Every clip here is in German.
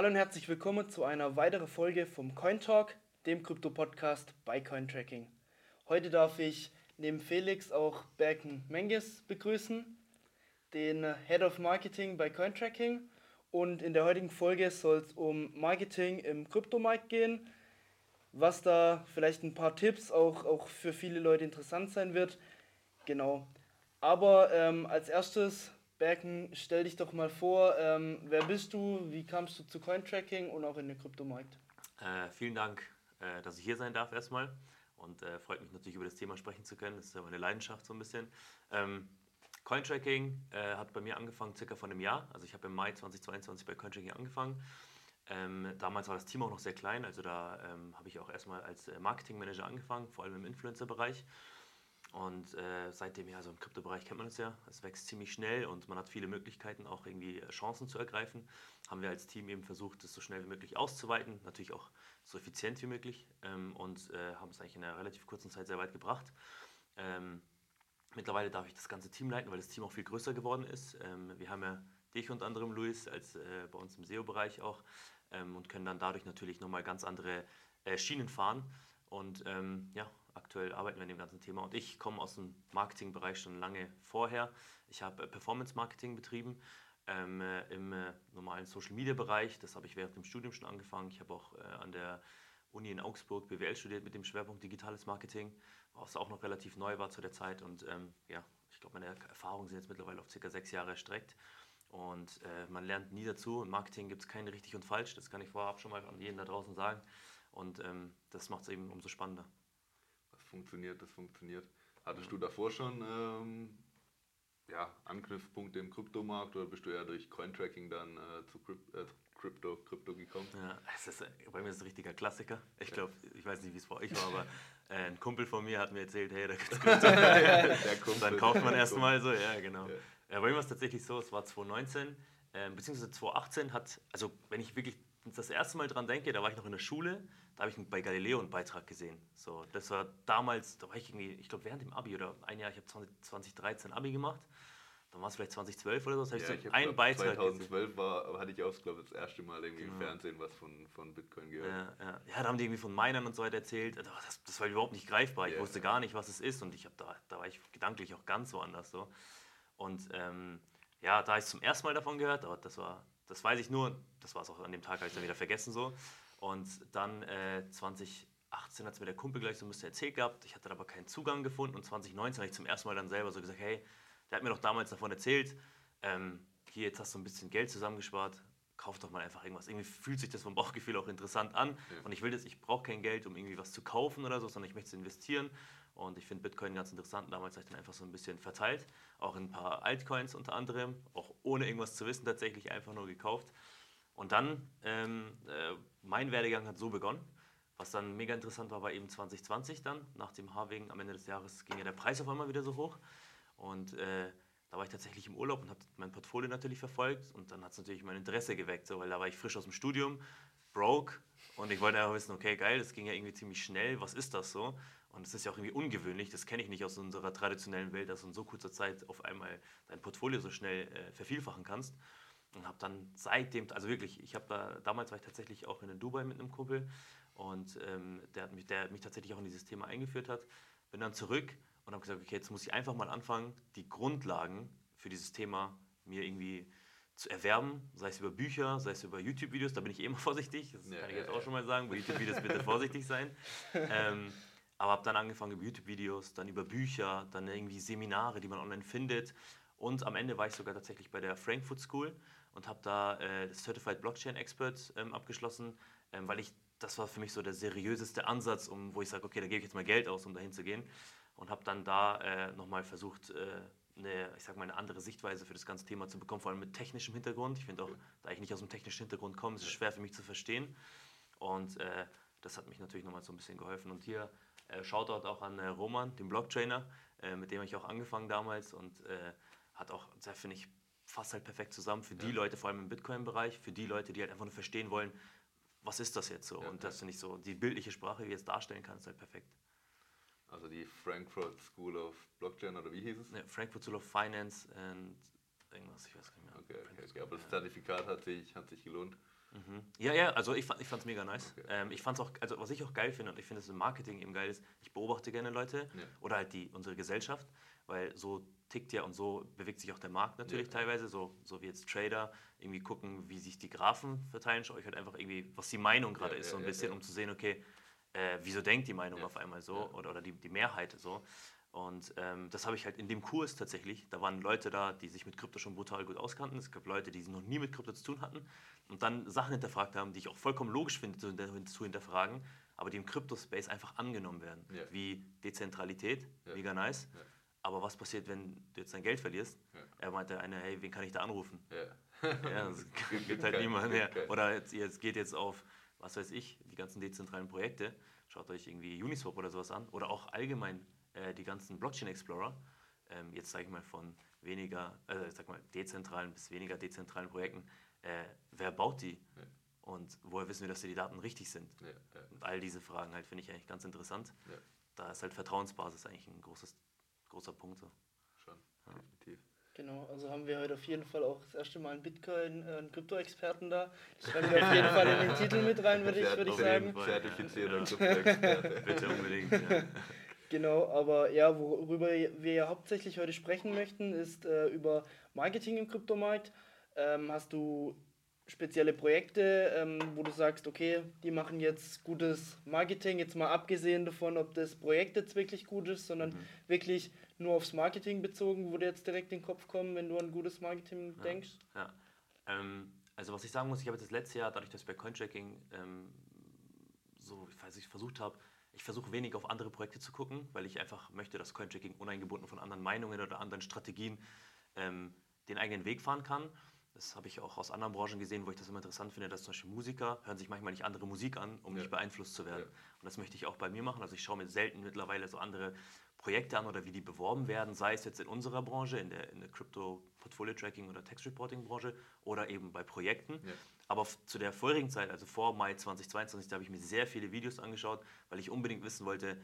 Hallo und herzlich willkommen zu einer weiteren Folge vom Coin Talk, dem Krypto-Podcast bei Cointracking. Heute darf ich neben Felix auch Berken Menges begrüßen, den Head of Marketing bei Cointracking. Und in der heutigen Folge soll es um Marketing im Kryptomarkt gehen, was da vielleicht ein paar Tipps auch, auch für viele Leute interessant sein wird. Genau. Aber ähm, als erstes Berken, stell dich doch mal vor, ähm, wer bist du, wie kamst du zu Cointracking und auch in den Kryptomarkt? Äh, vielen Dank, äh, dass ich hier sein darf erstmal und äh, freut mich natürlich über das Thema sprechen zu können. Das ist ja meine Leidenschaft so ein bisschen. Ähm, Cointracking äh, hat bei mir angefangen circa vor einem Jahr. Also ich habe im Mai 2022 bei Cointracking angefangen. Ähm, damals war das Team auch noch sehr klein, also da ähm, habe ich auch erstmal als äh, Marketingmanager angefangen, vor allem im Influencer-Bereich. Und äh, seitdem, ja, so im Kryptobereich kennt man es ja, es wächst ziemlich schnell und man hat viele Möglichkeiten, auch irgendwie Chancen zu ergreifen. Haben wir als Team eben versucht, das so schnell wie möglich auszuweiten, natürlich auch so effizient wie möglich ähm, und äh, haben es eigentlich in einer relativ kurzen Zeit sehr weit gebracht. Ähm, mittlerweile darf ich das ganze Team leiten, weil das Team auch viel größer geworden ist. Ähm, wir haben ja dich unter anderem, Luis, als äh, bei uns im SEO-Bereich auch ähm, und können dann dadurch natürlich nochmal ganz andere äh, Schienen fahren. Und ähm, ja, aktuell arbeiten wir an dem ganzen Thema. Und ich komme aus dem Marketingbereich schon lange vorher. Ich habe äh, Performance Marketing betrieben ähm, äh, im äh, normalen Social Media Bereich. Das habe ich während dem Studium schon angefangen. Ich habe auch äh, an der Uni in Augsburg BWL studiert mit dem Schwerpunkt digitales Marketing, was auch noch relativ neu war zu der Zeit. Und ähm, ja, ich glaube, meine Erfahrungen sind jetzt mittlerweile auf circa sechs Jahre erstreckt. Und äh, man lernt nie dazu. Im Marketing gibt es kein richtig und falsch. Das kann ich vorab schon mal an jeden da draußen sagen. Und ähm, das macht es eben umso spannender funktioniert, das funktioniert. Hattest du davor schon ähm, ja, Anknüpfpunkte im Kryptomarkt oder bist du ja durch Cointracking dann äh, zu äh, Crypto, Crypto gekommen? Ja, es ist, bei mir ist es ein richtiger Klassiker. Ich glaube, ich weiß nicht, wie es bei euch war, aber äh, ein Kumpel von mir hat mir erzählt, hey, da gibt's Krypto. dann kauft man erstmal so, ja, genau. Ja. Ja, bei mir war es tatsächlich so, es war 2019, äh, beziehungsweise 2018 hat, also wenn ich wirklich das erste Mal dran denke, da war ich noch in der Schule, da habe ich bei Galileo einen Beitrag gesehen. So, das war damals, da war ich irgendwie, ich glaube während dem Abi oder ein Jahr, ich habe 2013 Abi gemacht. Dann war es vielleicht 2012 oder so. Das ja, ich so einen Beitrag 2012 war, hatte ich auch, glaube das erste Mal irgendwie genau. im Fernsehen was von, von Bitcoin gehört. Ja, ja. ja, da haben die irgendwie von Minern und so weiter erzählt. Das, das war überhaupt nicht greifbar. Ich yeah. wusste gar nicht, was es ist. Und ich habe da, da war ich gedanklich auch ganz woanders so. Und ähm, ja, da habe ich zum ersten Mal davon gehört, aber das war, das weiß ich nur, das war es auch an dem Tag, habe ich dann wieder vergessen so. Und dann äh, 2018 hat es mir der Kumpel gleich so ein bisschen erzählt gehabt. Ich hatte aber keinen Zugang gefunden. Und 2019 habe ich zum ersten Mal dann selber so gesagt, hey, der hat mir doch damals davon erzählt, ähm, hier, jetzt hast du ein bisschen Geld zusammengespart, kauf doch mal einfach irgendwas. Irgendwie fühlt sich das vom Bauchgefühl auch interessant an. Ja. Und ich will das, ich brauche kein Geld, um irgendwie was zu kaufen oder so, sondern ich möchte es investieren. Und ich finde Bitcoin ganz interessant. Damals habe ich dann einfach so ein bisschen verteilt. Auch in ein paar Altcoins unter anderem. Auch ohne irgendwas zu wissen, tatsächlich einfach nur gekauft. Und dann, ähm, äh, mein Werdegang hat so begonnen. Was dann mega interessant war, war eben 2020 dann. Nach dem Harwegen am Ende des Jahres ging ja der Preis auf einmal wieder so hoch. Und äh, da war ich tatsächlich im Urlaub und habe mein Portfolio natürlich verfolgt. Und dann hat es natürlich mein Interesse geweckt, so, weil da war ich frisch aus dem Studium, broke. Und ich wollte einfach wissen, okay, geil, das ging ja irgendwie ziemlich schnell. Was ist das so? Und es ist ja auch irgendwie ungewöhnlich, das kenne ich nicht aus unserer traditionellen Welt, dass du in so kurzer Zeit auf einmal dein Portfolio so schnell äh, vervielfachen kannst und habe dann seitdem, also wirklich, ich habe da, damals war ich tatsächlich auch in Dubai mit einem Kumpel und ähm, der, hat mich, der mich tatsächlich auch in dieses Thema eingeführt hat. Bin dann zurück und habe gesagt, okay, jetzt muss ich einfach mal anfangen, die Grundlagen für dieses Thema mir irgendwie zu erwerben, sei es über Bücher, sei es über YouTube-Videos, da bin ich eh immer vorsichtig, das ja, kann ich jetzt ja, auch schon mal sagen, bei YouTube-Videos bitte vorsichtig sein. Ähm, aber habe dann angefangen über YouTube-Videos, dann über Bücher, dann irgendwie Seminare, die man online findet. Und am Ende war ich sogar tatsächlich bei der Frankfurt School und habe da äh, das Certified Blockchain Expert ähm, abgeschlossen, ähm, weil ich das war für mich so der seriöseste Ansatz, um, wo ich sage, okay, da gebe ich jetzt mal Geld aus, um dahin zu gehen. Und habe dann da äh, nochmal versucht, äh, eine, ich sag mal, eine andere Sichtweise für das ganze Thema zu bekommen, vor allem mit technischem Hintergrund. Ich finde auch, da ich nicht aus dem technischen Hintergrund komme, ist es schwer für mich zu verstehen. Und äh, das hat mich natürlich nochmal so ein bisschen geholfen. Und hier äh, Shoutout auch an äh, Roman, den Blocktrainer, äh, mit dem habe ich auch angefangen damals und äh, hat auch sehr, finde ich, fasst halt perfekt zusammen für die ja. Leute, vor allem im Bitcoin-Bereich, für die Leute, die halt einfach nur verstehen wollen, was ist das jetzt so? Ja, und das finde ich so, die bildliche Sprache, wie ich es darstellen kann, ist halt perfekt. Also die Frankfurt School of Blockchain oder wie hieß es? Ja, Frankfurt School of Finance und irgendwas, ich weiß nicht mehr. Okay, okay, okay. aber das Zertifikat hat sich, hat sich gelohnt. Mhm. Ja, ja, also ich, fand, ich fand es mega nice. Okay. Ähm, ich fand's auch, also was ich auch geil finde und ich finde es im Marketing eben geil ist, ich beobachte gerne Leute ja. oder halt die, unsere Gesellschaft, weil so tickt ja und so bewegt sich auch der Markt natürlich ja. teilweise, so, so wie jetzt Trader irgendwie gucken, wie sich die Graphen verteilen, schaue ich halt einfach irgendwie, was die Meinung gerade ja, ist, so ein bisschen, um zu sehen, okay, äh, wieso denkt die Meinung auf einmal so oder, oder die, die Mehrheit so. Und ähm, das habe ich halt in dem Kurs tatsächlich. Da waren Leute da, die sich mit Krypto schon brutal gut auskannten. Es gab Leute, die noch nie mit Krypto zu tun hatten und dann Sachen hinterfragt haben, die ich auch vollkommen logisch finde zu, hinterfragen, aber die im Krypto-Space einfach angenommen werden. Ja. Wie Dezentralität, ja. mega nice. Ja. Aber was passiert, wenn du jetzt dein Geld verlierst? Er meinte einer, hey, wen kann ich da anrufen? Ja, das gibt halt niemanden mehr. Oder jetzt, jetzt geht jetzt auf, was weiß ich, die ganzen dezentralen Projekte. Schaut euch irgendwie Uniswap oder sowas an. Oder auch allgemein äh, die ganzen Blockchain Explorer, ähm, jetzt sage ich mal von weniger, äh, sag mal dezentralen bis weniger dezentralen Projekten, äh, wer baut die? Ja. Und woher wissen wir, dass die Daten richtig sind? Ja, ja. Und all diese Fragen halt finde ich eigentlich ganz interessant. Da ist halt Vertrauensbasis eigentlich ein großes, großer Punkt. So. Schon, definitiv. Genau, also haben wir heute auf jeden Fall auch das erste Mal einen Bitcoin, äh, einen Krypto-Experten da. Das schreiben wir auf jeden Fall in den Titel mit rein, würde ich, würd ich sagen. Zertifizierter Krypto-Experte. Bitte unbedingt. Ja. Genau, aber ja, worüber wir ja hauptsächlich heute sprechen möchten, ist äh, über Marketing im Kryptomarkt. Ähm, hast du spezielle Projekte, ähm, wo du sagst, okay, die machen jetzt gutes Marketing, jetzt mal abgesehen davon, ob das Projekt jetzt wirklich gut ist, sondern mhm. wirklich nur aufs Marketing bezogen, wo dir jetzt direkt in den Kopf kommen, wenn du an gutes Marketing ja. denkst? Ja, ähm, also was ich sagen muss, ich habe das letzte Jahr, dadurch, dass ich bei Cointracking ähm, so, ich weiß, ich versucht habe, ich versuche wenig auf andere Projekte zu gucken, weil ich einfach möchte, dass Coinchecking uneingebunden von anderen Meinungen oder anderen Strategien ähm, den eigenen Weg fahren kann. Das habe ich auch aus anderen Branchen gesehen, wo ich das immer interessant finde, dass zum Beispiel Musiker hören sich manchmal nicht andere Musik an, um ja. nicht beeinflusst zu werden. Ja. Und das möchte ich auch bei mir machen. Also ich schaue mir selten mittlerweile so andere Projekte an oder wie die beworben werden, sei es jetzt in unserer Branche, in der, in der Crypto Portfolio Tracking oder Text Reporting Branche oder eben bei Projekten. Ja. Aber zu der vorigen Zeit, also vor Mai 2022, da habe ich mir sehr viele Videos angeschaut, weil ich unbedingt wissen wollte,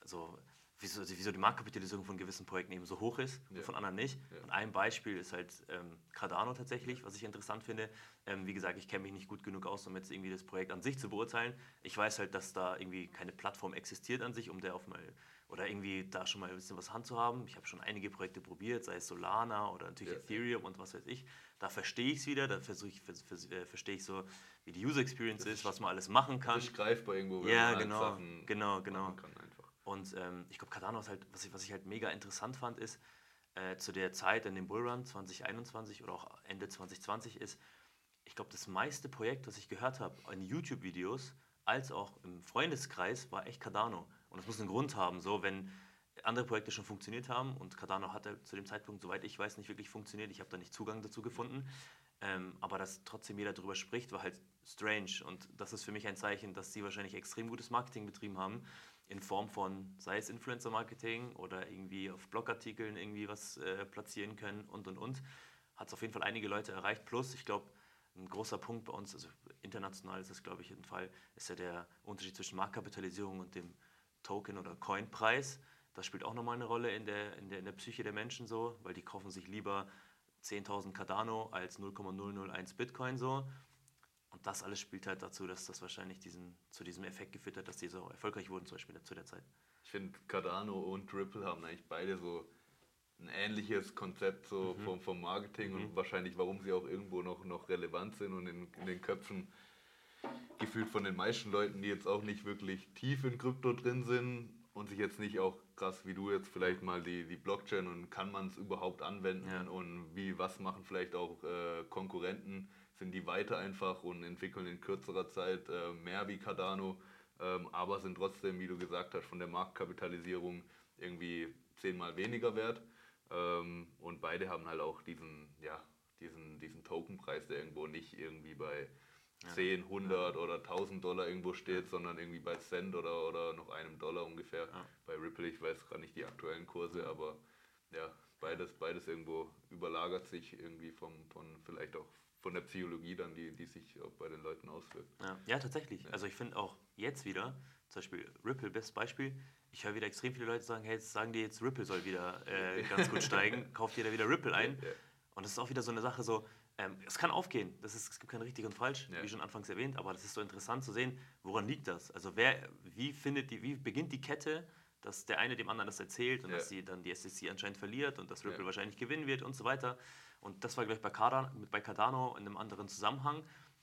also wieso, wieso die Marktkapitalisierung von gewissen Projekten eben so hoch ist ja. und von anderen nicht. Ja. Und ein Beispiel ist halt ähm, Cardano tatsächlich, was ich interessant finde. Ähm, wie gesagt, ich kenne mich nicht gut genug aus, um jetzt irgendwie das Projekt an sich zu beurteilen. Ich weiß halt, dass da irgendwie keine Plattform existiert an sich, um der auf mal oder irgendwie da schon mal ein bisschen was Hand zu haben. Ich habe schon einige Projekte probiert, sei es Solana oder natürlich ja. Ethereum und was weiß ich. Da verstehe ich es wieder, da versuche ich, äh, verstehe ich so, wie die User Experience das ist, was man alles machen kann. Das ist greifbar irgendwo, wenn ja, man genau, Sachen genau, genau. Und ähm, ich glaube, Cardano ist halt, was ich, was ich halt mega interessant fand, ist, äh, zu der Zeit in dem Bullrun 2021 oder auch Ende 2020 ist, ich glaube, das meiste Projekt, das ich gehört habe in YouTube-Videos, als auch im Freundeskreis, war echt Cardano. Und das muss einen Grund haben, so wenn andere Projekte schon funktioniert haben und Cardano hatte zu dem Zeitpunkt, soweit ich weiß, nicht wirklich funktioniert. Ich habe da nicht Zugang dazu gefunden. Ähm, aber dass trotzdem jeder darüber spricht, war halt strange. Und das ist für mich ein Zeichen, dass sie wahrscheinlich extrem gutes Marketing betrieben haben, in Form von, sei es Influencer-Marketing oder irgendwie auf Blogartikeln irgendwie was äh, platzieren können und und und. Hat es auf jeden Fall einige Leute erreicht. Plus, ich glaube, ein großer Punkt bei uns, also international ist das, glaube ich, ein Fall, ist ja der Unterschied zwischen Marktkapitalisierung und dem Token- oder Coin-Preis. Das spielt auch nochmal eine Rolle in der, in, der, in der Psyche der Menschen so, weil die kaufen sich lieber 10.000 Cardano als 0,001 Bitcoin so. Und das alles spielt halt dazu, dass das wahrscheinlich diesen, zu diesem Effekt geführt hat, dass die so erfolgreich wurden, zum Beispiel zu der Zeit. Ich finde, Cardano und Ripple haben eigentlich beide so ein ähnliches Konzept so mhm. vom, vom Marketing mhm. und wahrscheinlich, warum sie auch irgendwo noch, noch relevant sind und in, in den Köpfen gefühlt von den meisten Leuten, die jetzt auch nicht wirklich tief in Krypto drin sind und sich jetzt nicht auch krass wie du jetzt vielleicht mal die, die Blockchain und kann man es überhaupt anwenden ja. und wie, was machen vielleicht auch äh, Konkurrenten, sind die weiter einfach und entwickeln in kürzerer Zeit äh, mehr wie Cardano, ähm, aber sind trotzdem, wie du gesagt hast, von der Marktkapitalisierung irgendwie zehnmal weniger wert. Ähm, und beide haben halt auch diesen, ja, diesen, diesen Tokenpreis, der irgendwo nicht irgendwie bei 10, 100 oder 1000 Dollar irgendwo steht, sondern irgendwie bei Cent oder, oder noch einem Dollar ungefähr. Bei Ripple, ich weiß gerade nicht die aktuellen Kurse, aber ja, beides, beides irgendwo überlagert sich irgendwie vom, von vielleicht auch von der Psychologie dann, die, die sich auch bei den Leuten auswirkt. Ja, ja tatsächlich. Ja. Also ich finde auch jetzt wieder, zum Beispiel Ripple, bestes Beispiel, ich höre wieder extrem viele Leute sagen, hey, jetzt sagen die jetzt, Ripple soll wieder äh, ganz gut steigen, kauft jeder wieder Ripple ein. Ja, und das ist auch wieder so eine Sache so, ähm, es kann aufgehen. Das ist, es gibt kein richtig und falsch, Ja. wie schon anfangs erwähnt, aber das ist so interessant zu sehen, woran liegt das? Also wer, wie findet die, wie beginnt die Kette, dass der eine dem anderen das erzählt und Ja. dass sie dann die SEC anscheinend verliert und dass Ripple Ja. wahrscheinlich gewinnen wird und so weiter. Und das war gleich bei, Cardano, bei Cardano in einem anderen Zusammenhang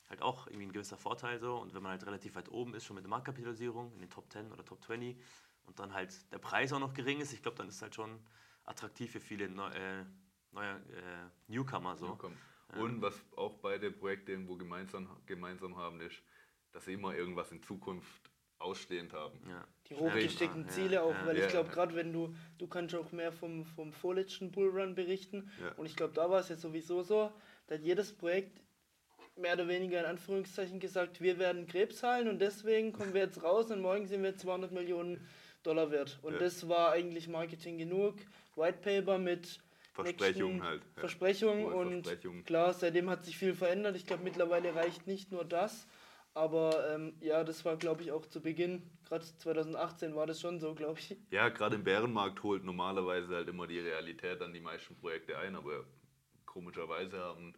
halt auch irgendwie ein gewisser Vorteil so. Und wenn man halt relativ weit oben ist, schon mit der Marktkapitalisierung in den Top 10 oder Top 20 und dann halt der Preis auch noch gering ist, ich glaube, dann ist halt schon attraktiv für viele neu, äh, neue äh, Newcomer so. Newcomer. Und was auch beide Projekte irgendwo gemeinsam, gemeinsam haben, ist, dass sie immer irgendwas in Zukunft ausstehend haben. Ja. Die hochgesteckten Ja, Ziele auch, ja. weil Ja. ich glaube, gerade wenn du, du kannst auch mehr vom, vom vorletzten Bullrun berichten. Ja. Und ich glaube, da war es ja sowieso so, da hat jedes Projekt mehr oder weniger in Anführungszeichen gesagt, wir werden Krebs heilen und deswegen kommen wir jetzt raus und morgen sind wir 200 Millionen Dollar wert. Und Ja. das war eigentlich Marketing genug. White Paper mit Versprechungen halt. ja. Versprechungen und Versprechungen. klar, seitdem hat sich viel verändert. Ich glaube, mittlerweile reicht nicht nur das. Aber ähm, ja, das war, glaube ich, auch zu Beginn, gerade 2018 war das schon so, glaube ich. Ja, gerade im Bärenmarkt holt normalerweise halt immer die Realität an die meisten Projekte ein, aber komischerweise haben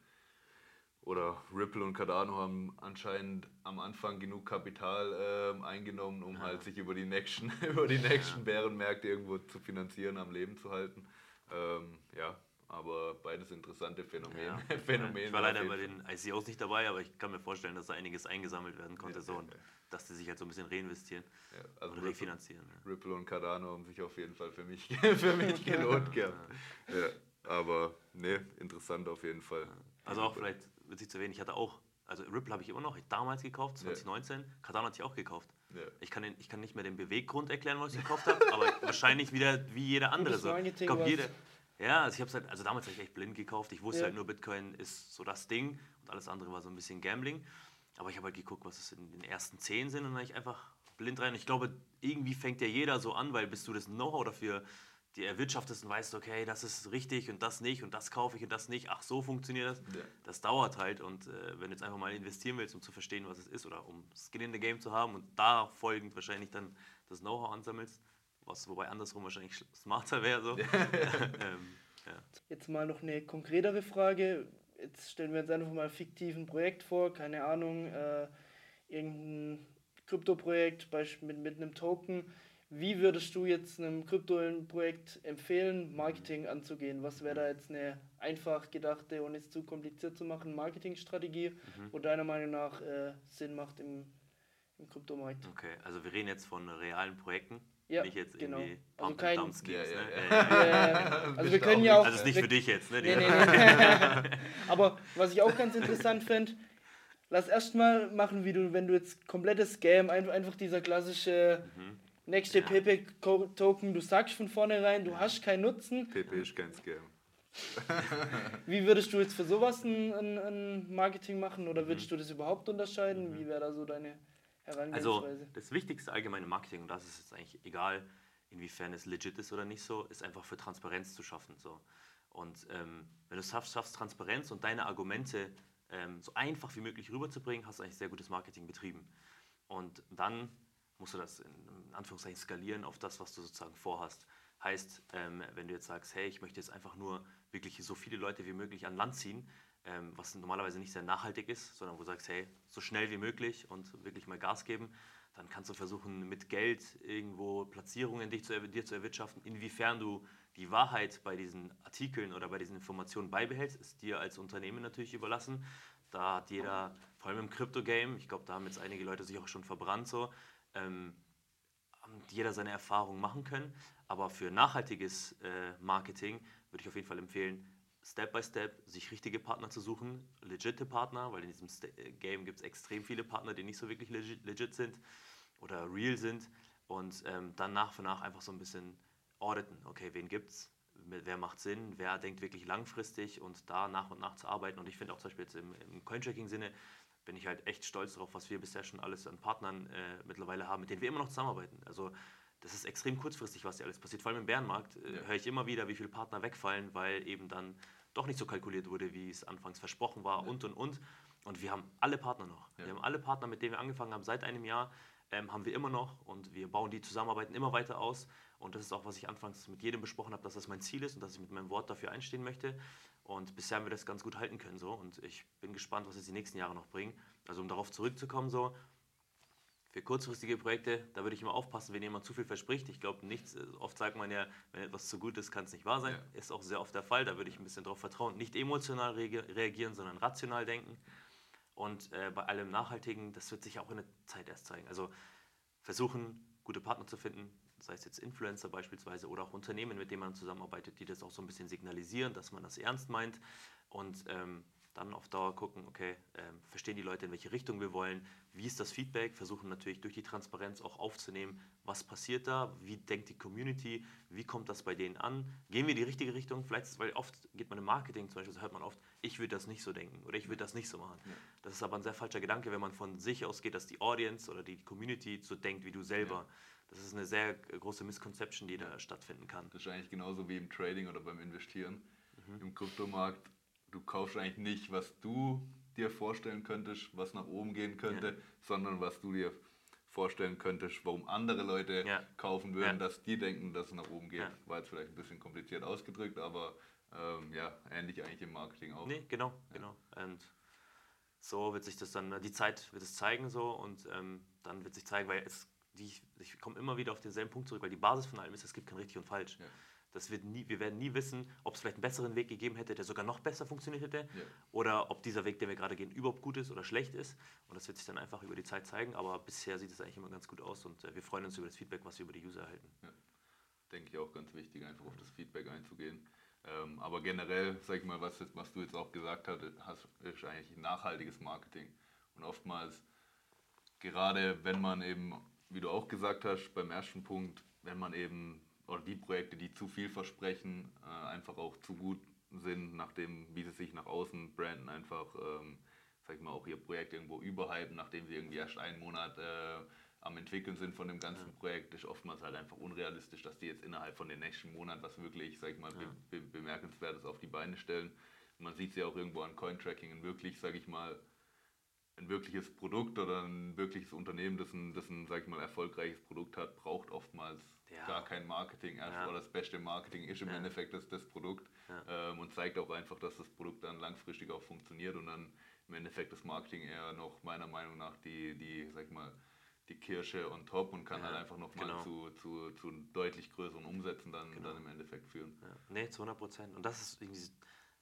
oder Ripple und Cardano haben anscheinend am Anfang genug Kapital ähm, eingenommen, um halt sich über die nächsten, über die nächsten Bärenmärkte irgendwo zu finanzieren, am Leben zu halten. Ähm, ja, aber beides interessante Phänomene. Ja. Phänomene Ich war leider bei den ICOs nicht dabei, aber ich kann mir vorstellen, dass da einiges eingesammelt werden konnte, Ja, so ja, und dass die sich halt so ein bisschen reinvestieren also oder Ripple, refinanzieren. Ripple und Cardano haben sich auf jeden Fall für mich, für mich gelohnt gehabt. Ja, aber ne, interessant auf jeden Fall. Also auch vielleicht witzig zu erwähnen, ich hatte auch, also Ripple habe ich immer noch damals gekauft, 2019, Cardano hatte ich auch gekauft. Ja. Ich kann, den, ich kann nicht mehr den Beweggrund erklären, was ich gekauft habe, aber wahrscheinlich wieder wie jeder andere. So. Ich was- jeder. Ja, also ich habe halt, also damals habe ich echt blind gekauft. Ich wusste Ja. halt nur, Bitcoin ist so das Ding und alles andere war so ein bisschen Gambling. Aber ich habe halt geguckt, was es in den ersten zehn sind und dann habe ich einfach blind rein. Ich glaube, irgendwie fängt ja jeder so an, weil bis du das Know-how dafür dir erwirtschaftest und weißt, okay, das ist richtig und das nicht und das kaufe ich und das nicht. Ach, so funktioniert das. Ja. Das dauert halt und äh, wenn du jetzt einfach mal investieren willst, um zu verstehen, was es ist oder um Skin in the Game zu haben und da folgend wahrscheinlich dann das Know-how ansammelst, was wobei andersrum wahrscheinlich sch- smarter wäre. So. ähm, ja. Jetzt mal noch eine konkretere Frage. Jetzt stellen wir uns einfach mal ein fiktiven Projekt vor, keine Ahnung, äh, irgendein Krypto-Projekt mit, mit einem Token. Wie würdest du jetzt einem Krypto-Projekt empfehlen, Marketing anzugehen? Was wäre da jetzt eine einfach gedachte, ohne es zu kompliziert zu machen, Marketingstrategie, Mhm. wo deiner Meinung nach äh, Sinn macht im, im Kryptomarkt? Okay, also wir reden jetzt von realen Projekten, Ja, nicht jetzt genau. irgendwie Also Pump kein- and Dump Schemes. Ja, ne? ja, Ja, ja, also wir können ja auch. Also ist nicht für dich jetzt, ne? Die- Nee, nee, nee. Aber was ich auch ganz interessant fände, lass erstmal machen, wie du, wenn du jetzt komplettes Scam, einfach, einfach dieser klassische Mhm. Nächste Ja. PP-Token, du sagst von vornherein, du hast keinen Nutzen. PP ist kein Scam. Wie würdest du jetzt für sowas ein, ein, ein Marketing machen oder würdest du das überhaupt unterscheiden? Wie wäre da so deine Also Herangehensweise? das wichtigste allgemeine Marketing, und das ist jetzt eigentlich egal, inwiefern es legit ist oder nicht so, ist einfach für Transparenz zu schaffen. So. Und ähm, wenn du es schaffst, schaffst, Transparenz und deine Argumente ähm, so einfach wie möglich rüberzubringen, hast du eigentlich sehr gutes Marketing betrieben. Und dann musst du das in, Anführungszeichen skalieren auf das, was du sozusagen vorhast. Heißt, ähm, wenn du jetzt sagst, hey, ich möchte jetzt einfach nur wirklich so viele Leute wie möglich an Land ziehen, ähm, was normalerweise nicht sehr nachhaltig ist, sondern wo du sagst, hey, so schnell wie möglich und wirklich mal Gas geben, dann kannst du versuchen, mit Geld irgendwo Platzierungen dich zu, dir zu erwirtschaften. Inwiefern du die Wahrheit bei diesen Artikeln oder bei diesen Informationen beibehältst, ist dir als Unternehmen natürlich überlassen. Da hat jeder, vor allem im Crypto-Game, ich glaube, da haben jetzt einige Leute sich auch schon verbrannt so, ähm, jeder seine Erfahrungen machen können. Aber für nachhaltiges äh, Marketing würde ich auf jeden Fall empfehlen, Step by Step sich richtige Partner zu suchen, legitime Partner, weil in diesem Sta- äh, Game gibt es extrem viele Partner, die nicht so wirklich legit, legit sind oder real sind. Und ähm, dann nach für nach einfach so ein bisschen auditen. Okay, wen gibt's? Wer macht Sinn? Wer denkt wirklich langfristig und da nach und nach zu arbeiten? Und ich finde auch zum Beispiel jetzt im, im Cointracking-Sinne, bin ich halt echt stolz darauf, was wir bisher schon alles an Partnern äh, mittlerweile haben, mit denen wir immer noch zusammenarbeiten. Also das ist extrem kurzfristig, was hier alles passiert. Vor allem im Bärenmarkt äh, Ja. höre ich immer wieder, wie viele Partner wegfallen, weil eben dann doch nicht so kalkuliert wurde, wie es anfangs versprochen war und und und. Und wir haben alle Partner noch. Ja. Wir haben alle Partner, mit denen wir angefangen haben seit einem Jahr. ähm, haben wir immer noch und wir bauen die Zusammenarbeiten immer weiter aus. Und das ist auch, was ich anfangs mit jedem besprochen habe, dass das mein Ziel ist und dass ich mit meinem Wort dafür einstehen möchte. Und bisher haben wir das ganz gut halten können so. Und ich bin gespannt, was jetzt die nächsten Jahre noch bringen. Also um darauf zurückzukommen, so, für kurzfristige Projekte, da würde ich immer aufpassen, wenn jemand zu viel verspricht. Ich glaube, nichts, äh, oft sagt man ja, wenn etwas zu gut ist, kann es nicht wahr sein. Ja. Ist auch sehr oft der Fall. Da würde ich ein bisschen darauf vertrauen. Nicht emotional reagieren, sondern rational denken. Und äh, bei allem Nachhaltigen, das wird sich auch in der Zeit erst zeigen. Also versuchen, gute Partner zu finden, sei es jetzt Influencer beispielsweise oder auch Unternehmen, mit denen man zusammenarbeitet, die das auch so ein bisschen signalisieren, dass man das ernst meint. Und ähm, dann auf Dauer gucken, okay, ähm, verstehen die Leute, in welche Richtung wir wollen, wie ist das Feedback, versuchen natürlich durch die Transparenz auch aufzunehmen, was passiert da, wie denkt die Community, wie kommt das bei denen an, gehen wir in die richtige Richtung, vielleicht, weil oft geht man im Marketing zum Beispiel, so hört man oft, ich würde das nicht so denken oder ich würde das nicht so machen. Ja. Das ist aber ein sehr falscher Gedanke, wenn man von sich ausgeht, dass die Audience oder die Community so denkt wie du selber. Ja. Das ist eine sehr große Misconception, die da stattfinden kann. Das ist eigentlich genauso wie im Trading oder beim Investieren. Mhm. Im Kryptomarkt du kaufst eigentlich nicht, was du dir vorstellen könntest, was nach oben gehen könnte, ja. sondern was du dir vorstellen könntest, warum andere Leute ja. kaufen würden, dass die denken, dass es nach oben geht. War jetzt vielleicht ein bisschen kompliziert ausgedrückt, aber ähm, ja, ähnlich eigentlich im Marketing auch. Nee, genau, genau. Und so wird sich das dann, die Zeit wird es zeigen so und ähm, dann wird sich zeigen, weil es, die, ich komme immer wieder auf denselben Punkt zurück, weil die Basis von allem ist, es gibt kein richtig und falsch. Das wird nie, wir werden nie wissen, ob es vielleicht einen besseren Weg gegeben hätte, der sogar noch besser funktioniert hätte, ja. oder ob dieser Weg, den wir gerade gehen, überhaupt gut ist oder schlecht ist. Und das wird sich dann einfach über die Zeit zeigen. Aber bisher sieht es eigentlich immer ganz gut aus und äh, wir freuen uns über das Feedback, was wir über die User erhalten. Ja. Denke ich auch ganz wichtig, einfach auf das Feedback einzugehen. Ähm, aber generell, sag ich mal, was, was du jetzt auch gesagt hast, ist eigentlich nachhaltiges Marketing. Und oftmals, gerade wenn man eben, wie du auch gesagt hast, beim ersten Punkt, wenn man eben oder die Projekte, die zu viel versprechen, äh, einfach auch zu gut sind, nachdem, wie sie sich nach außen branden, einfach, ähm, sag ich mal, auch ihr Projekt irgendwo überhypen, nachdem sie irgendwie erst einen Monat äh, am entwickeln sind von dem ganzen ja. Projekt, ist oftmals halt einfach unrealistisch, dass die jetzt innerhalb von den nächsten Monaten was wirklich, sag ich mal, ja. be be bemerkenswertes auf die Beine stellen. man sieht es ja auch irgendwo an Cointracking, wirklich, sag ich mal, ein wirkliches Produkt oder ein wirkliches Unternehmen, das ein, das ein sag ich mal, erfolgreiches Produkt hat, braucht oftmals ja. gar kein Marketing. Also ja. das beste Marketing ist im ja. Endeffekt das, das Produkt ähm, und zeigt auch einfach, dass das Produkt dann langfristig auch funktioniert und dann im Endeffekt das Marketing eher noch meiner Meinung nach die, die sag ich mal, die Kirsche on top und kann halt einfach nochmal genau. zu, zu, zu deutlich größeren Umsätzen dann, genau. dann im Endeffekt führen. Ja. Nee, zu 100 Prozent. Und das ist irgendwie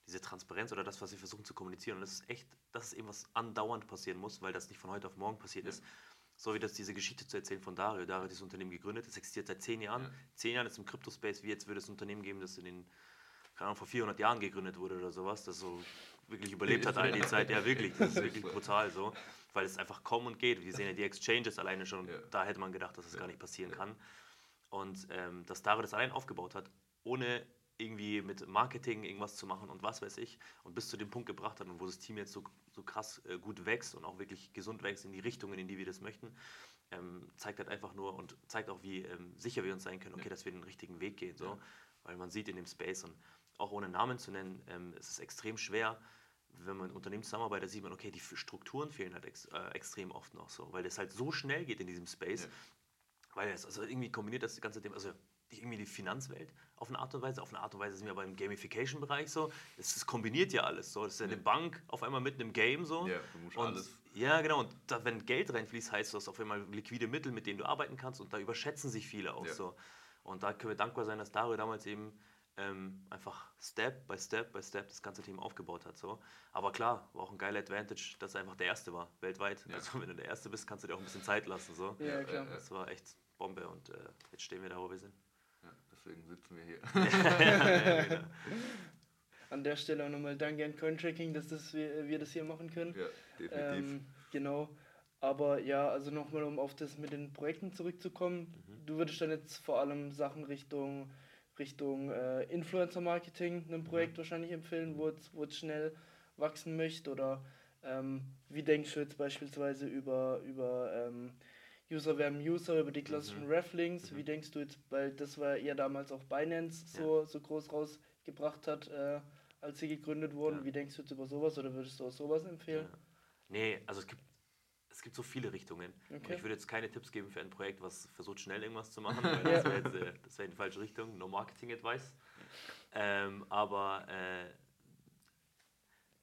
diese Transparenz oder das, was wir versuchen zu kommunizieren. Und das ist echt, das ist eben was andauernd passieren muss, weil das nicht von heute auf morgen passiert ja. ist. So wie das diese Geschichte zu erzählen von Dario. Dario hat dieses Unternehmen gegründet, das existiert seit zehn Jahren. Ja. Zehn Jahren ist im Crypto-Space, wie jetzt würde es ein Unternehmen geben, das in den, keine Ahnung, vor 400 Jahren gegründet wurde oder sowas, das so wirklich überlebt hat all die Zeit. Ja, wirklich, das ist wirklich brutal so, weil es einfach kommen und geht. Wir sehen ja die Exchanges alleine schon, ja. da hätte man gedacht, dass das gar nicht passieren kann. Und ähm, dass Dario das allein aufgebaut hat, ohne irgendwie mit Marketing irgendwas zu machen und was weiß ich und bis zu dem Punkt gebracht hat und wo das Team jetzt so, so krass äh, gut wächst und auch wirklich gesund wächst in die Richtungen, in die wir das möchten, ähm, zeigt halt einfach nur und zeigt auch, wie ähm, sicher wir uns sein können, okay, dass wir den richtigen Weg gehen. So. Ja. Weil man sieht in dem Space und auch ohne Namen zu nennen, ähm, es ist extrem schwer, wenn man mit Unternehmen zusammenarbeitet, sieht man, okay, die Strukturen fehlen halt ex, äh, extrem oft noch so, weil es halt so schnell geht in diesem Space, ja. weil es also irgendwie kombiniert das ganze Thema, also irgendwie die Finanzwelt auf eine Art und Weise. Auf eine Art und Weise sind wir aber im Gamification-Bereich so. Es, es, kombiniert ja alles. So. Das ist ja, eine Bank auf einmal mit einem Game so. Ja, du musst und, alles. Ja, genau. Und da, wenn Geld reinfließt, heißt das auf einmal liquide Mittel, mit denen du arbeiten kannst. Und da überschätzen sich viele auch ja. so. Und da können wir dankbar sein, dass Dario damals eben ähm, einfach Step by Step by Step das ganze Team aufgebaut hat. So. Aber klar, war auch ein geiler Advantage, dass er einfach der Erste war, weltweit. Ja. Also wenn du der Erste bist, kannst du dir auch ein bisschen Zeit lassen. So. Ja, klar. Das war echt Bombe und äh, jetzt stehen wir da, wo wir sind deswegen sitzen wir hier. An der Stelle auch nochmal danke an Cointracking, dass das wir, wir das hier machen können. Ja, definitiv. Ähm, genau. Aber ja, also nochmal, um auf das mit den Projekten zurückzukommen. Mhm. Du würdest dann jetzt vor allem Sachen Richtung, Richtung äh, Influencer-Marketing, einem Projekt mhm. wahrscheinlich empfehlen, wo es, wo es schnell wachsen möchte. Oder ähm, wie denkst du jetzt beispielsweise über, über ähm, User werden User über die klassischen mhm. Reflinks. Mhm. Wie denkst du jetzt, weil das war ja damals auch Binance so, ja. so groß rausgebracht hat, äh, als sie gegründet wurden. Ja. Wie denkst du jetzt über sowas oder würdest du auch sowas empfehlen? Ja. Nee, also es gibt, es gibt so viele Richtungen. Okay. Ich würde jetzt keine Tipps geben für ein Projekt, was versucht, schnell irgendwas zu machen, weil das wäre jetzt äh, das wär in die falsche Richtung. No Marketing Advice. Ähm, aber äh,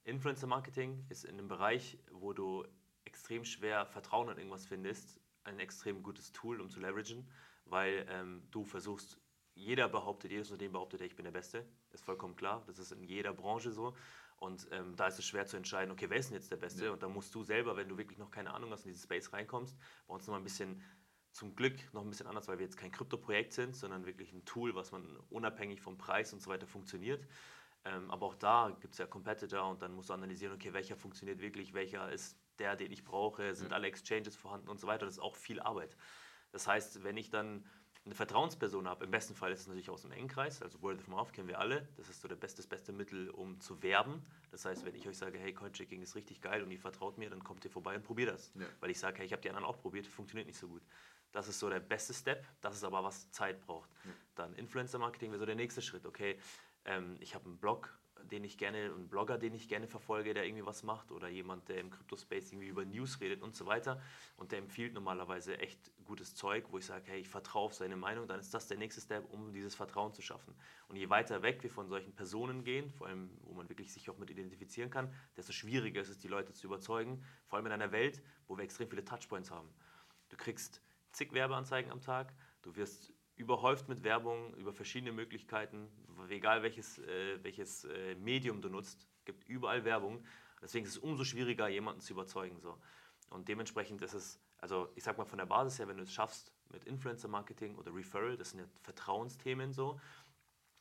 Influencer Marketing ist in einem Bereich, wo du extrem schwer Vertrauen in irgendwas findest, ein extrem gutes Tool, um zu leveragen, weil ähm, du versuchst, jeder behauptet, jedes Unternehmen behauptet, ich bin der Beste. Ist vollkommen klar. Das ist in jeder Branche so. Und ähm, da ist es schwer zu entscheiden, okay, wer ist denn jetzt der Beste? Ja. Und da musst du selber, wenn du wirklich noch keine Ahnung hast, in dieses Space reinkommst, bei uns nochmal ein bisschen, zum Glück noch ein bisschen anders, weil wir jetzt kein Krypto-Projekt sind, sondern wirklich ein Tool, was man unabhängig vom Preis und so weiter funktioniert. Ähm, aber auch da gibt es ja Competitor und dann musst du analysieren, okay, welcher funktioniert wirklich, welcher ist der, den ich brauche, sind Ja. alle Exchanges vorhanden und so weiter. Das ist auch viel Arbeit. Das heißt, wenn ich dann eine Vertrauensperson habe, im besten Fall ist es natürlich aus dem Engenkreis, also Word of Mouth kennen wir alle, das ist so der beste, das beste Mittel, um zu werben. Das heißt, wenn ich euch sage, hey, Coinchecking ist richtig geil und ihr vertraut mir, dann kommt ihr vorbei und probiert das. Ja. Weil ich sage, hey, ich habe die anderen auch probiert, funktioniert nicht so gut. Das ist so der beste Step, das ist aber was Zeit braucht. Dann Influencer-Marketing wäre so der nächste Schritt. Okay, ähm, ich habe einen Blog, den ich gerne, einen Blogger, den ich gerne verfolge, der irgendwie was macht oder jemand, der im Crypto-Space irgendwie über News redet und so weiter und der empfiehlt normalerweise echt gutes Zeug, wo ich sage, hey, ich vertraue auf seine Meinung, dann ist das der nächste Step, um dieses Vertrauen zu schaffen. Und je weiter weg wir von solchen Personen gehen, vor allem, wo man wirklich sich auch mit identifizieren kann, desto schwieriger ist es, die Leute zu überzeugen, vor allem in einer Welt, wo wir extrem viele Touchpoints haben. Du kriegst zig Werbeanzeigen am Tag, du wirst überhäuft mit Werbung über verschiedene Möglichkeiten, egal welches, äh, welches äh, Medium du nutzt, gibt überall Werbung. Deswegen ist es umso schwieriger, jemanden zu überzeugen. So. Und dementsprechend ist es, also ich sag mal von der Basis her, wenn du es schaffst mit Influencer-Marketing oder Referral, das sind ja Vertrauensthemen so,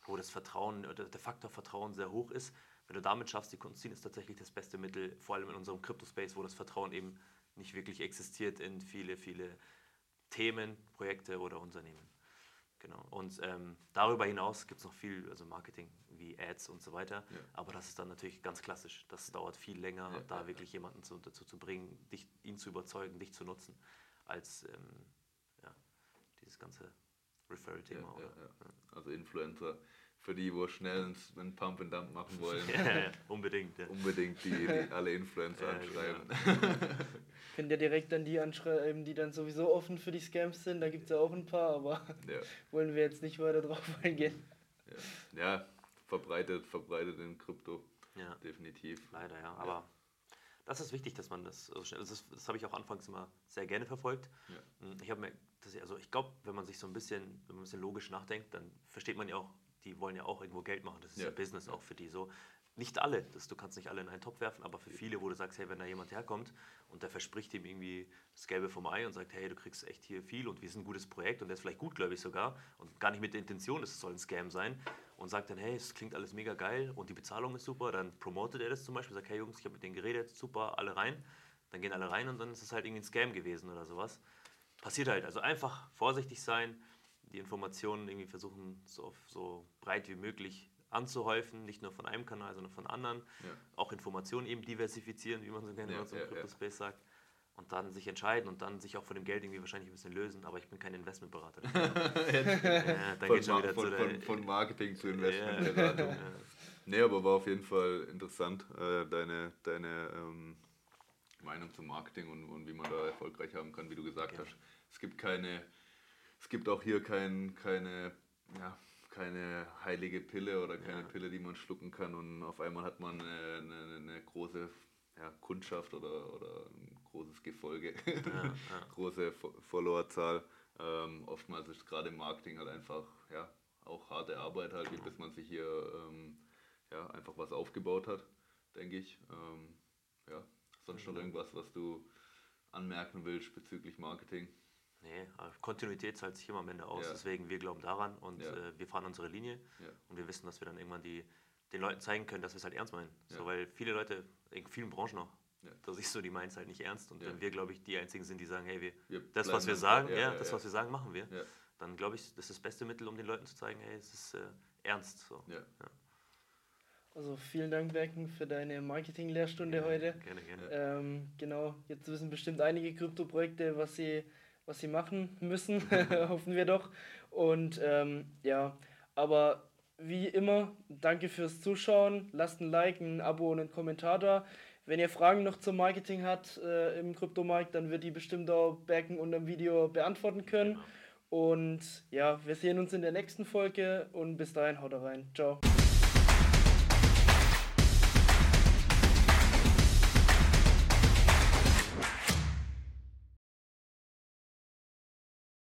wo das Vertrauen, oder der Faktor Vertrauen sehr hoch ist. Wenn du damit schaffst, die Kunden zu ziehen, ist tatsächlich das beste Mittel, vor allem in unserem Crypto-Space, wo das Vertrauen eben nicht wirklich existiert in viele, viele Themen, Projekte oder Unternehmen. Genau. Und ähm, darüber hinaus gibt es noch viel, also Marketing wie Ads und so weiter. Ja. Aber das ist dann natürlich ganz klassisch. Das dauert viel länger, Ja, da ja, wirklich jemanden zu, dazu zu bringen, dich, ihn zu überzeugen, dich zu nutzen, als ähm, ja, dieses ganze Referral-Thema. Ja, ja, ja. Also Influencer, für die, wo schnell einen- Pump and Dump machen wollen, Ja, unbedingt. Ja. unbedingt die, die alle Influencer Ja, anschreiben. Könnt ihr direkt an die anschreiben, die dann sowieso offen für die Scams sind. Da gibt es ja auch ein paar, aber Ja, wollen wir jetzt nicht weiter drauf eingehen. ja. ja, verbreitet, verbreitet in Krypto, Ja. definitiv. Leider, ja. Aber das ist wichtig, dass man das so schnell. Das, ist- das habe ich auch anfangs immer sehr gerne verfolgt. Ja. Mm, Ich habe mir, das, also ich glaube, wenn man sich so ein bisschen, wenn man ein bisschen logisch nachdenkt, dann versteht man ja auch, die wollen ja auch irgendwo Geld machen. Das ist ja, Ja. Business auch für die so. Nicht alle, das, du kannst nicht alle in einen Topf werfen, aber für viele, wo du sagst, hey, wenn da jemand herkommt und der verspricht ihm irgendwie das Gelbe vom Ei und sagt, hey, du kriegst echt hier viel und wir sind ein gutes Projekt und der ist vielleicht gutgläubig sogar und gar nicht mit der Intention, es soll ein Scam sein und sagt dann, hey, es klingt alles mega geil und die Bezahlung ist super, dann promotet er das zum Beispiel, sagt, hey Jungs, ich habe mit denen geredet, super, alle rein. Dann gehen alle rein und dann ist es halt irgendwie ein Scam gewesen oder sowas. Passiert halt. Also einfach vorsichtig sein, die Informationen irgendwie versuchen, so, so breit wie möglich anzuhäufen, nicht nur von einem Kanal, sondern von anderen. Ja. Auch Informationen eben diversifizieren, wie man so gerne Ja, uns im. Crypto-Space sagt. Und dann sich entscheiden und dann sich auch von dem Geld irgendwie wahrscheinlich ein bisschen lösen. Aber ich bin kein Investmentberater. ja, dann Von, geht schon wieder von, zu von, der, von Marketing zu Investmentberatung. ja. Nee, aber war auf jeden Fall interessant, äh, deine, deine ähm, Meinung zum Marketing und, und wie man da erfolgreich haben kann, wie du gesagt hast. Es gibt keine, es gibt auch hier kein, keine, ja, keine heilige Pille oder keine Ja. Pille, die man schlucken kann und auf einmal hat man eine, eine, eine große ja, Kundschaft oder, oder ein großes Gefolge, Ja, große Fo- Followerzahl. Ähm, oftmals ist gerade im Marketing halt einfach ja, auch harte Arbeit halt, bis man sich hier ähm, ja, einfach was aufgebaut hat, denke ich. Ähm, ja, sonst noch irgendwas, was du anmerken willst bezüglich Marketing? Nee, aber Kontinuität zahlt sich immer am Ende aus. Ja. Deswegen, wir glauben daran und Ja. äh, wir fahren unsere Linie. Ja. Und wir wissen, dass wir dann irgendwann die, den Leuten zeigen können, dass wir es halt ernst meinen. So, weil viele Leute, in vielen Branchen auch, Ja. da siehst du, die meinen es halt nicht ernst. Und Ja. wenn wir, glaube ich, die Einzigen sind, die sagen, hey, wir, Wir das, was wir sagen, ja, das, ja. was wir sagen, machen wir. Ja. Dann glaube ich, das ist das beste Mittel, um den Leuten zu zeigen, hey, es ist äh, ernst. So. Ja. Also vielen Dank, Berken, für deine Marketing-Lehrstunde heute. Gerne, gerne. Ähm, genau, jetzt wissen bestimmt einige Krypto-Projekte, was sie, was sie machen müssen, hoffen wir doch. Und ähm, ja, aber wie immer, danke fürs Zuschauen. Lasst ein Like, ein Abo und einen Kommentar da. Wenn ihr Fragen noch zum Marketing habt äh, im Kryptomarkt, dann wird die bestimmt auch Bergen unter dem Video beantworten können. Und ja, wir sehen uns in der nächsten Folge und bis dahin haut rein. Ciao.